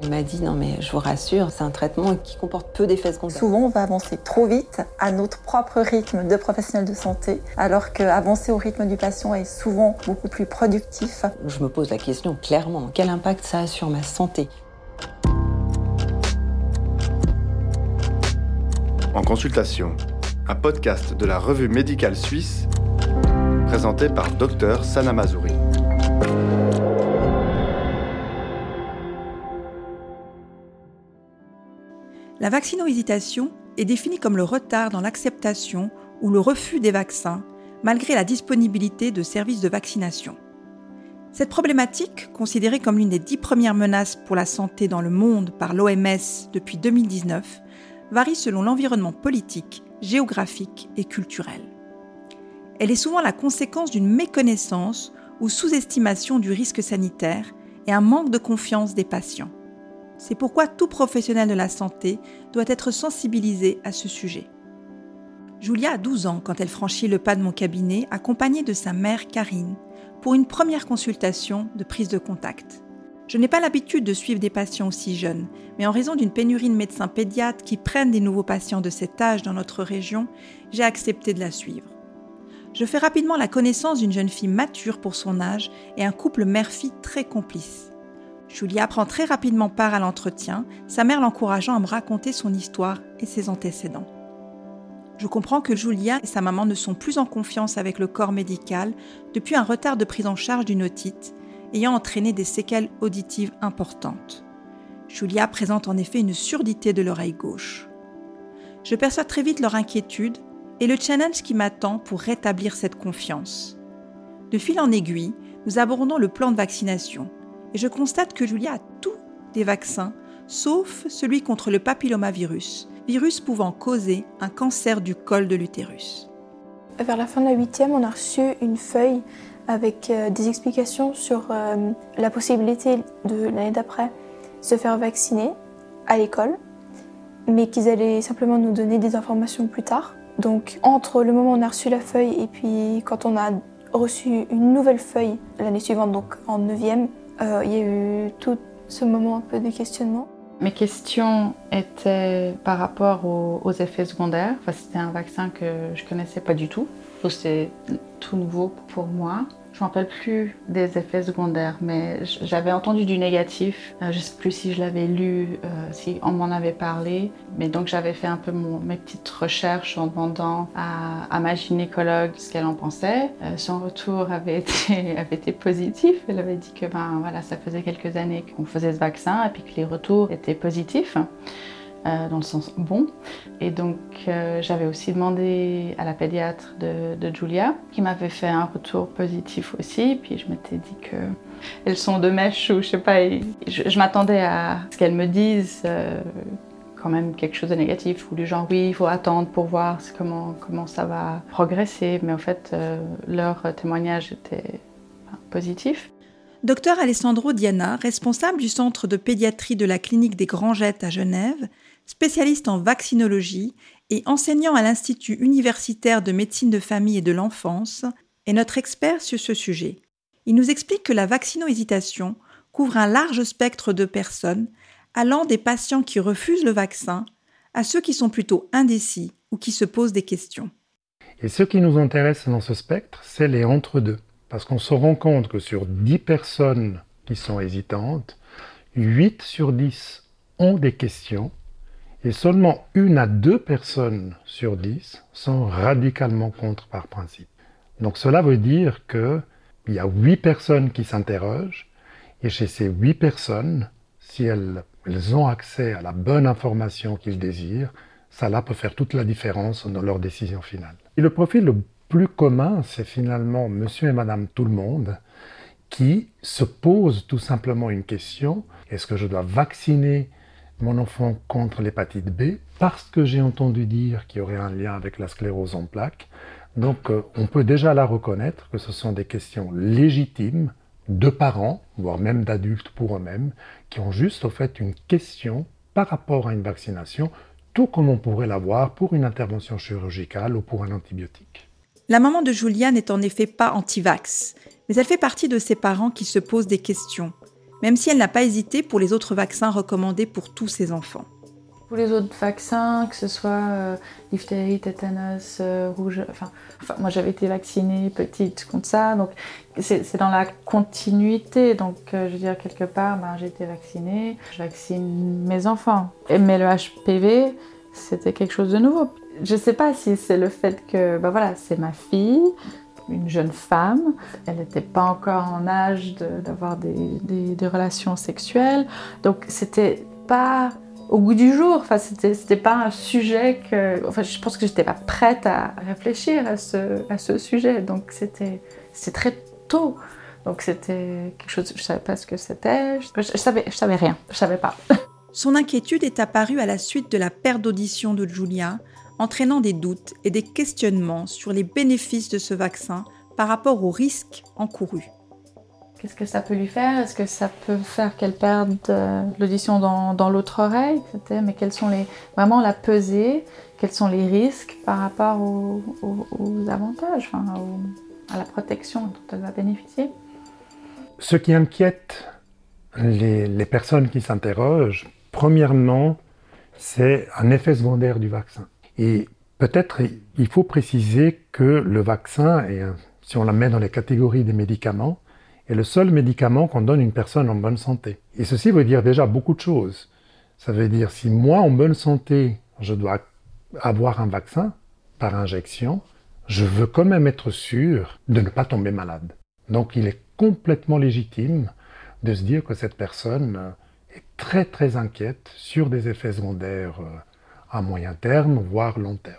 Il m'a dit non mais je vous rassure, c'est un traitement qui comporte peu d'effets secondaires. Souvent on va avancer trop vite à notre propre rythme de professionnel de santé, alors qu'avancer au rythme du patient est souvent beaucoup plus productif. Je me pose la question clairement, quel impact ça a sur ma santé? En consultation, un podcast de la revue médicale suisse présenté par Dr Sana Mazouri. La vaccino-hésitation est définie comme le retard dans l'acceptation ou le refus des vaccins, malgré la disponibilité de services de vaccination. Cette problématique, considérée comme l'une des dix premières menaces pour la santé dans le monde par l'OMS depuis 2019, varie selon l'environnement politique, géographique et culturel. Elle est souvent la conséquence d'une méconnaissance ou sous-estimation du risque sanitaire et un manque de confiance des patients. C'est pourquoi tout professionnel de la santé doit être sensibilisé à ce sujet. Julia a 12 ans quand elle franchit le pas de mon cabinet accompagnée de sa mère Karine pour une première consultation de prise de contact. Je n'ai pas l'habitude de suivre des patients aussi jeunes, mais en raison d'une pénurie de médecins pédiatres qui prennent des nouveaux patients de cet âge dans notre région, j'ai accepté de la suivre. Je fais rapidement la connaissance d'une jeune fille mature pour son âge et un couple mère-fille très complice. Julia prend très rapidement part à l'entretien, sa mère l'encourageant à me raconter son histoire et ses antécédents. Je comprends que Julia et sa maman ne sont plus en confiance avec le corps médical depuis un retard de prise en charge d'une otite, ayant entraîné des séquelles auditives importantes. Julia présente en effet une surdité de l'oreille gauche. Je perçois très vite leur inquiétude et le challenge qui m'attend pour rétablir cette confiance. De fil en aiguille, nous abordons le plan de vaccination et je constate que Julia a tous des vaccins, sauf celui contre le papillomavirus, virus pouvant causer un cancer du col de l'utérus. Vers la fin de la huitième, on a reçu une feuille avec euh, des explications sur euh, la possibilité de l'année d'après se faire vacciner à l'école, mais qu'ils allaient simplement nous donner des informations plus tard. Donc entre le moment où on a reçu la feuille et puis quand on a reçu une nouvelle feuille l'année suivante, donc en neuvième, euh, il y a eu tout ce moment un peu de questionnement. Mes questions étaient par rapport aux, effets secondaires. C'était un vaccin que je connaissais pas du tout. C'était tout nouveau pour moi. Je ne me rappelle plus des effets secondaires, mais j'avais entendu du négatif. Euh, je ne sais plus si je l'avais lu, euh, si on m'en avait parlé. Mais donc j'avais fait un peu mes petites recherches en demandant à, ma gynécologue ce qu'elle en pensait. Euh, son retour avait été, avait été positif. Elle avait dit que ben, voilà, ça faisait quelques années qu'on faisait ce vaccin et puis que les retours étaient positifs. Euh, dans le sens bon. Et donc euh, j'avais aussi demandé à la pédiatre de, Julia, qui m'avait fait un retour positif aussi. Puis je m'étais dit que elles sont de mèche ou je sais pas. je, m'attendais à ce qu'elles me disent. Euh, quand même quelque chose de négatif ou du genre oui il faut attendre pour voir comment, comment ça va progresser mais en fait leur témoignage était positif. Docteur Alessandro Diana, responsable du centre de pédiatrie de la clinique des Grangettes à Genève, spécialiste en vaccinologie et enseignant à l'Institut universitaire de médecine de famille et de l'enfance, est notre expert sur ce sujet. Il nous explique que la vaccino-hésitation couvre un large spectre de personnes, allant des patients qui refusent le vaccin à ceux qui sont plutôt indécis ou qui se posent des questions. Et ce qui nous intéresse dans ce spectre, c'est les entre-deux. Parce qu'on se rend compte que sur 10 personnes qui sont hésitantes, 8 sur 10 ont des questions et seulement une à deux personnes sur dix sont radicalement contre par principe. Donc cela veut dire qu'il y a huit personnes qui s'interrogent, et chez ces huit personnes, si elles, ont accès à la bonne information qu'ils désirent, cela peut faire toute la différence dans leur décision finale. Et le profil le plus commun, c'est finalement monsieur et madame tout le monde, qui se posent tout simplement une question, est-ce que je dois vacciner mon enfant contre l'hépatite B parce que j'ai entendu dire qu'il y aurait un lien avec la sclérose en plaques. Donc euh, on peut déjà la reconnaître que ce sont des questions légitimes de parents, voire même d'adultes pour eux-mêmes, qui ont juste au fait une question par rapport à une vaccination, tout comme on pourrait l'avoir pour une intervention chirurgicale ou pour un antibiotique. La maman de Julia n'est en effet pas anti-vax, mais elle fait partie de ces parents qui se posent des questions même si elle n'a pas hésité pour les autres vaccins recommandés pour tous ses enfants. Pour les autres vaccins, que ce soit euh, diphtérie, tétanos, euh, rouge, enfin, moi j'avais été vaccinée petite contre ça, donc c'est dans la continuité. Donc euh, je veux dire, quelque part, ben, j'ai été vaccinée, je vaccine mes enfants. Mais le HPV, c'était quelque chose de nouveau. Je ne sais pas si c'est le fait que, ben voilà, c'est ma fille, une jeune femme. Elle n'était pas encore en âge d'avoir des, relations sexuelles. Donc, c'était pas au goût du jour. Enfin, c'était, pas un sujet que. Enfin, je pense que j'étais pas prête à réfléchir à ce, sujet. Donc, c'était, très tôt. Donc, c'était quelque chose. Je savais pas ce que c'était. Je, je, savais, je savais rien. Je savais pas. Son inquiétude est apparue à la suite de la perte d'audition de Julia, entraînant des doutes et des questionnements sur les bénéfices de ce vaccin par rapport aux risques encourus. Qu'est-ce que ça peut lui faire? Est-ce que ça peut faire qu'elle perde euh, l'audition dans, dans l'autre oreille Mais quels sont les vraiment la pesée? Quels sont les risques par rapport aux, aux, aux avantages, enfin, aux, à la protection dont elle va bénéficier? Ce qui inquiète les, les personnes qui s'interrogent, premièrement, c'est un effet secondaire du vaccin. Et peut-être il faut préciser que le vaccin, si on la met dans les catégories des médicaments, est le seul médicament qu'on donne à une personne en bonne santé. Et ceci veut dire déjà beaucoup de choses. Ça veut dire si moi, en bonne santé, je dois avoir un vaccin par injection, je veux quand même être sûr de ne pas tomber malade. Donc il est complètement légitime de se dire que cette personne est très très inquiète sur des effets secondaires à moyen terme, voire long terme.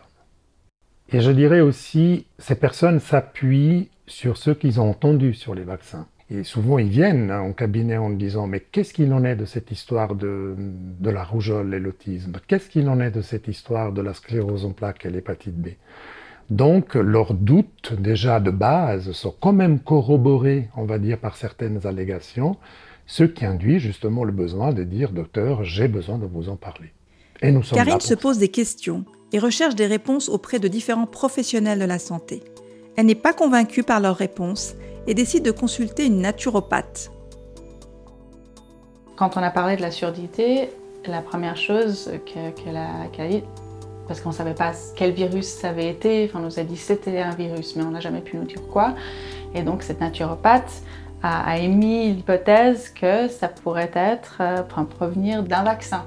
Et je dirais aussi, ces personnes s'appuient sur ce qu'ils ont entendu sur les vaccins. Et souvent, ils viennent en cabinet en disant Mais qu'est-ce qu'il en est de cette histoire de, de la rougeole et l'autisme? Qu'est-ce qu'il en est de cette histoire de la sclérose en plaques et l'hépatite B? Donc, leurs doutes, déjà de base, sont quand même corroborés, on va dire, par certaines allégations, ce qui induit justement le besoin de dire Docteur, j'ai besoin de vous en parler. Et nous sommes Karine se pose des questions et recherche des réponses auprès de différents professionnels de la santé. Elle n'est pas convaincue par leurs réponses et décide de consulter une naturopathe. Quand on a parlé de la surdité, la première chose qu'elle a, qu a dit, parce qu'on ne savait pas quel virus ça avait été, enfin, on nous a dit c'était un virus, mais on n'a jamais pu nous dire quoi. Et donc cette naturopathe a, a émis l'hypothèse que ça pourrait être, euh, provenir d'un vaccin.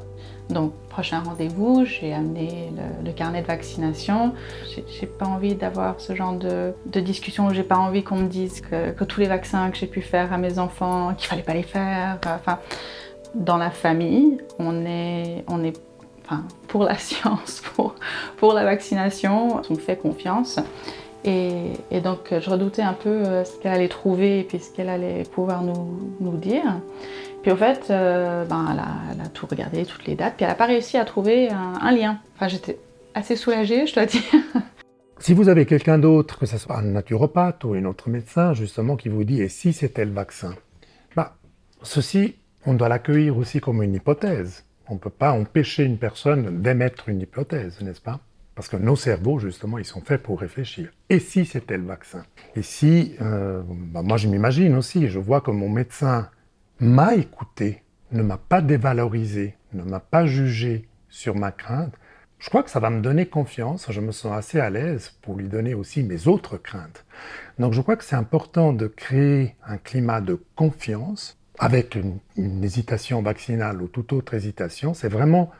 Donc, prochain rendez-vous, j'ai amené le, carnet de vaccination. J'ai pas envie d'avoir ce genre de, discussion. J'ai pas envie qu'on me dise que, que, tous les vaccins que j'ai pu faire à mes enfants, qu'il fallait pas les faire. Enfin, dans la famille, on est, on est enfin, pour la science, pour, pour la vaccination, on fait confiance. Et, donc, je redoutais un peu euh, ce qu'elle allait trouver et puis ce qu'elle allait pouvoir nous, nous dire. Puis au fait, euh, ben, elle, a, tout regardé, toutes les dates, puis elle n'a pas réussi à trouver un, un lien. Enfin, j'étais assez soulagée, je dois dire. Si vous avez quelqu'un d'autre, que ce soit un naturopathe ou un autre médecin, justement, qui vous dit « et si c'était le vaccin ?» bah, Ceci, on doit l'accueillir aussi comme une hypothèse. On ne peut pas empêcher une personne d'émettre une hypothèse, n'est-ce pas? Parce que nos cerveaux, justement, ils sont faits pour réfléchir. Et si c'était le vaccin? Et si, euh, bah, moi je m'imagine aussi, je vois que mon médecin m'a écouté, ne m'a pas dévalorisé, ne m'a pas jugé sur ma crainte, je crois que ça va me donner confiance, je me sens assez à l'aise pour lui donner aussi mes autres craintes. Donc je crois que c'est important de créer un climat de confiance avec une, une hésitation vaccinale ou toute autre hésitation, c'est vraiment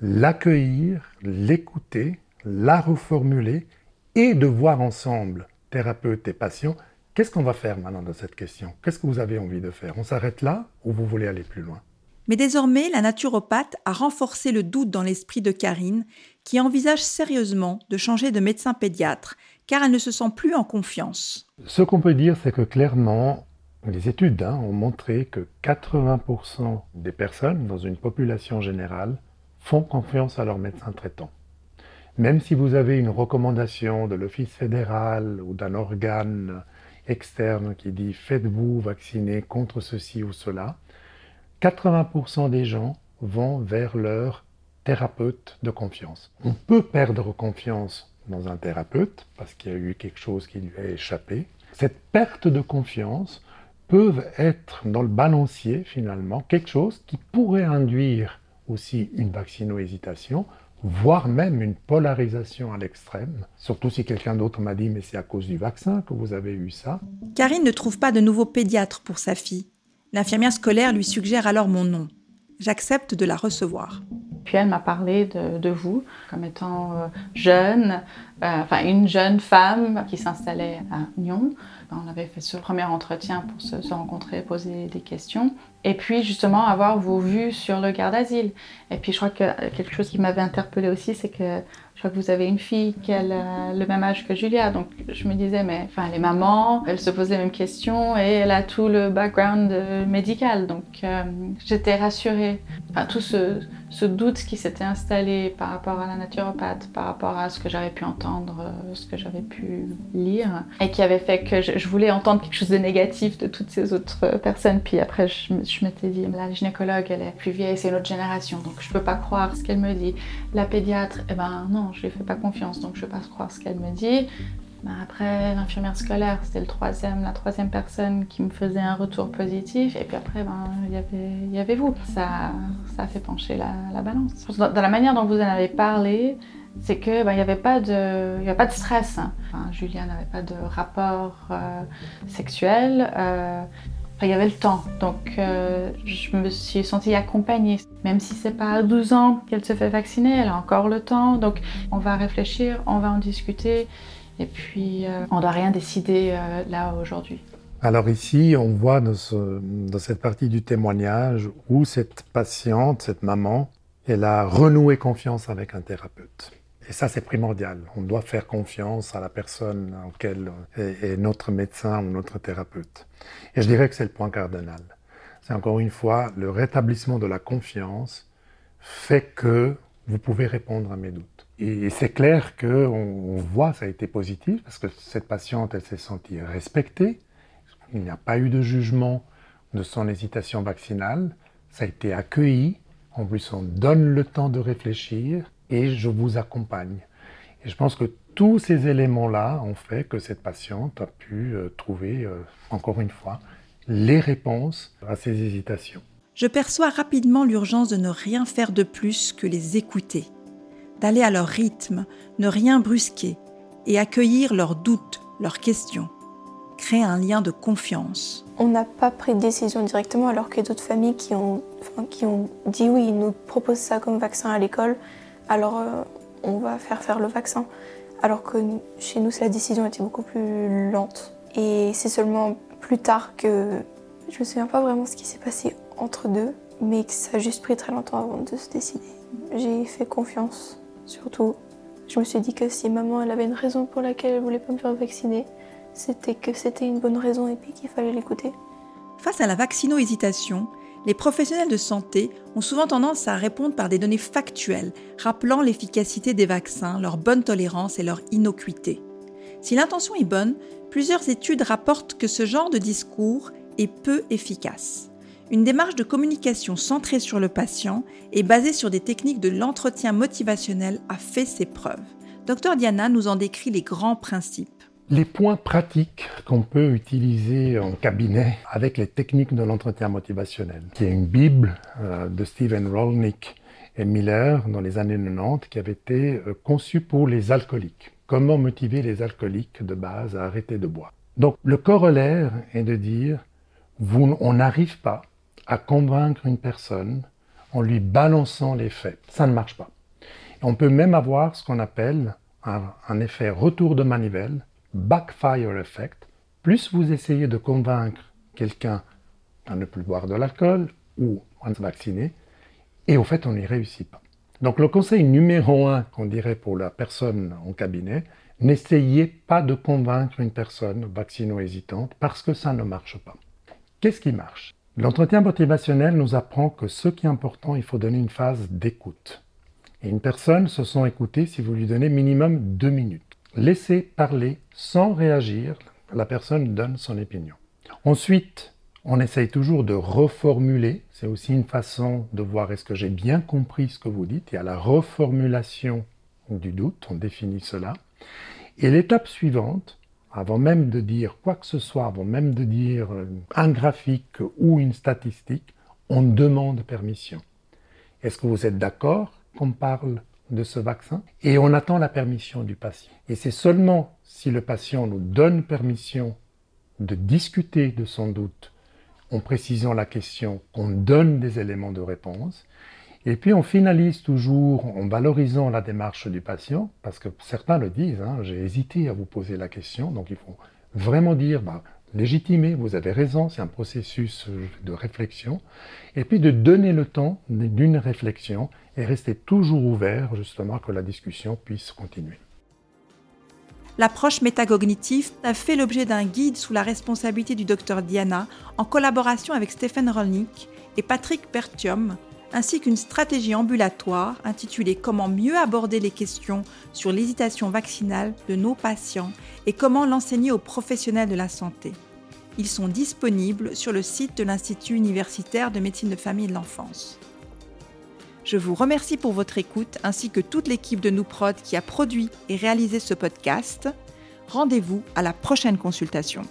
l'accueillir, l'écouter, la reformuler et de voir ensemble, thérapeute et patient, Qu'est-ce qu'on va faire maintenant dans cette question? Qu'est-ce que vous avez envie de faire? On s'arrête là ou vous voulez aller plus loin? Mais désormais, la naturopathe a renforcé le doute dans l'esprit de Karine, qui envisage sérieusement de changer de médecin pédiatre, car elle ne se sent plus en confiance. Ce qu'on peut dire, c'est que clairement, les études hein, ont montré que 80% des personnes dans une population générale font confiance à leur médecin traitant. Même si vous avez une recommandation de l'Office fédéral ou d'un organe externe qui dit faites-vous vacciner contre ceci ou cela, 80% des gens vont vers leur thérapeute de confiance. On peut perdre confiance dans un thérapeute parce qu'il y a eu quelque chose qui lui a échappé. Cette perte de confiance peuvent être dans le balancier finalement quelque chose qui pourrait induire aussi une vaccino-hésitation, voire même une polarisation à l'extrême, surtout si quelqu'un d'autre m'a dit mais c'est à cause du vaccin que vous avez eu ça. Karine ne trouve pas de nouveau pédiatre pour sa fille. L'infirmière scolaire lui suggère alors mon nom. J'accepte de la recevoir. Puis elle m'a parlé de, vous comme étant euh, jeune, euh, enfin une jeune femme qui s'installait à Nyon. On avait fait ce premier entretien pour se, se, rencontrer, poser des questions. Et puis justement avoir vos vues sur le garde d'asile. Et puis je crois que quelque chose qui m'avait interpellée aussi, c'est que je crois que vous avez une fille qui a le même âge que Julia, donc je me disais, mais enfin, elle est maman, elle se pose les mêmes questions et elle a tout le background euh, médical, donc euh, j'étais rassurée. Enfin, tout ce, doute qui s'était installé par rapport à la naturopathe, par rapport à ce que j'avais pu entendre, euh, ce que j'avais pu lire, et qui avait fait que je, voulais entendre quelque chose de négatif de toutes ces autres personnes. Puis après, je, m'étais dit, la gynécologue, elle est plus vieille, c'est une autre génération, donc je peux pas croire ce qu'elle me dit. La pédiatre, eh ben non, je lui fais pas confiance, donc je ne vais pas croire ce qu'elle me dit. Ben, après, l'infirmière scolaire, c'était le troisième, la troisième personne qui me faisait un retour positif. Et puis après, ben, il y avait, il y avait vous. Ça, ça a fait pencher la, balance. Dans, la manière dont vous en avez parlé, c'est que ben, il n'y avait pas de, il pas de stress. Hein. Julia n'avait pas de rapport euh, sexuel. Euh, il y avait le temps, donc euh, je me suis sentie accompagnée. Même si c'est pas à 12 ans qu'elle se fait vacciner, elle a encore le temps. Donc on va réfléchir, on va en discuter, et puis euh, on doit rien décider euh, là aujourd'hui. Alors ici, on voit dans, cette partie du témoignage où cette patiente, cette maman, elle a renoué confiance avec un thérapeute. Et ça, c'est primordial. On doit faire confiance à la personne auquel est, notre médecin ou notre thérapeute. Et je dirais que c'est le point cardinal. C'est encore une fois, le rétablissement de la confiance fait que vous pouvez répondre à mes doutes. Et c'est clair qu'on on voit, ça a été positif, parce que cette patiente, elle s'est sentie respectée. Il n'y a pas eu de jugement de son hésitation vaccinale. Ça a été accueilli. En plus, on donne le temps de réfléchir et je vous accompagne. Et je pense que tous ces éléments-là ont fait que cette patiente a pu euh, trouver, euh, encore une fois, les réponses à ses hésitations. Je perçois rapidement l'urgence de ne rien faire de plus que les écouter, d'aller à leur rythme, ne rien brusquer et accueillir leurs doutes, leurs questions, créer un lien de confiance. On n'a pas pris de décision directement alors a d'autres familles qui ont, qui ont dit oui, ils nous proposent ça comme vaccin à l'école alors euh, on va faire faire le vaccin. Alors que chez nous, la décision était beaucoup plus lente. Et c'est seulement plus tard que je me souviens pas vraiment ce qui s'est passé entre deux, mais que ça a juste pris très longtemps avant de se décider. J'ai fait confiance, surtout. Je me suis dit que si maman elle avait une raison pour laquelle elle voulait pas me faire vacciner, c'était que c'était une bonne raison et puis qu'il fallait l'écouter. Face à la vaccino-hésitation, les professionnels de santé ont souvent tendance à répondre par des données factuelles, rappelant l'efficacité des vaccins, leur bonne tolérance et leur innocuité. Si l'intention est bonne, plusieurs études rapportent que ce genre de discours est peu efficace. Une démarche de communication centrée sur le patient et basée sur des techniques de l'entretien motivationnel a fait ses preuves. Dr Diana nous en décrit les grands principes. Les points pratiques qu'on peut utiliser en cabinet avec les techniques de l'entretien motivationnel, qui est une bible euh, de Steven Rolnick et Miller dans les années 90 qui avait été euh, conçue pour les alcooliques. Comment motiver les alcooliques de base à arrêter de boire? Donc le corollaire est de dire, vous, on n'arrive pas à convaincre une personne en lui balançant les faits. Ça ne marche pas. On peut même avoir ce qu'on appelle un effet retour de manivelle backfire effect, plus vous essayez de convaincre quelqu'un à ne plus boire de l'alcool ou à se vacciner, et au fait, on n'y réussit pas. Donc le conseil numéro un qu'on dirait pour la personne en cabinet, n'essayez pas de convaincre une personne vaccino-hésitante parce que ça ne marche pas. Qu'est-ce qui marche? L'entretien motivationnel nous apprend que ce qui est important, il faut donner une phase d'écoute. Et une personne se sent écoutée si vous lui donnez minimum deux minutes. Laissez parler sans réagir, la personne donne son opinion. Ensuite, on essaye toujours de reformuler. C'est aussi une façon de voir est-ce que j'ai bien compris ce que vous dites. Y a la reformulation du doute, on définit cela. Et l'étape suivante, avant même de dire quoi que ce soit, avant même de dire un graphique ou une statistique, on demande permission. Est-ce que vous êtes d'accord qu'on parle de ce vaccin Et on attend la permission du patient. Et c'est seulement si le patient nous donne permission de discuter de son doute en précisant la question qu'on donne des éléments de réponse. Et puis on finalise toujours en valorisant la démarche du patient, parce que certains le disent, hein, j'ai hésité à vous poser la question, donc il faut vraiment dire, bah, légitimer, vous avez raison, c'est un processus de réflexion, et puis de donner le temps d'une réflexion et rester toujours ouvert justement que la discussion puisse continuer. L'approche métacognitive a fait l'objet d'un guide sous la responsabilité du docteur Diana en collaboration avec Stephen Rolnick et Patrick Bertium, ainsi qu'une stratégie ambulatoire intitulée Comment mieux aborder les questions sur l'hésitation vaccinale de nos patients et comment l'enseigner aux professionnels de la santé. Ils sont disponibles sur le site de l'Institut universitaire de médecine de famille et de l'enfance. Je vous remercie pour votre écoute ainsi que toute l'équipe de Nouprod qui a produit et réalisé ce podcast. Rendez-vous à la prochaine consultation.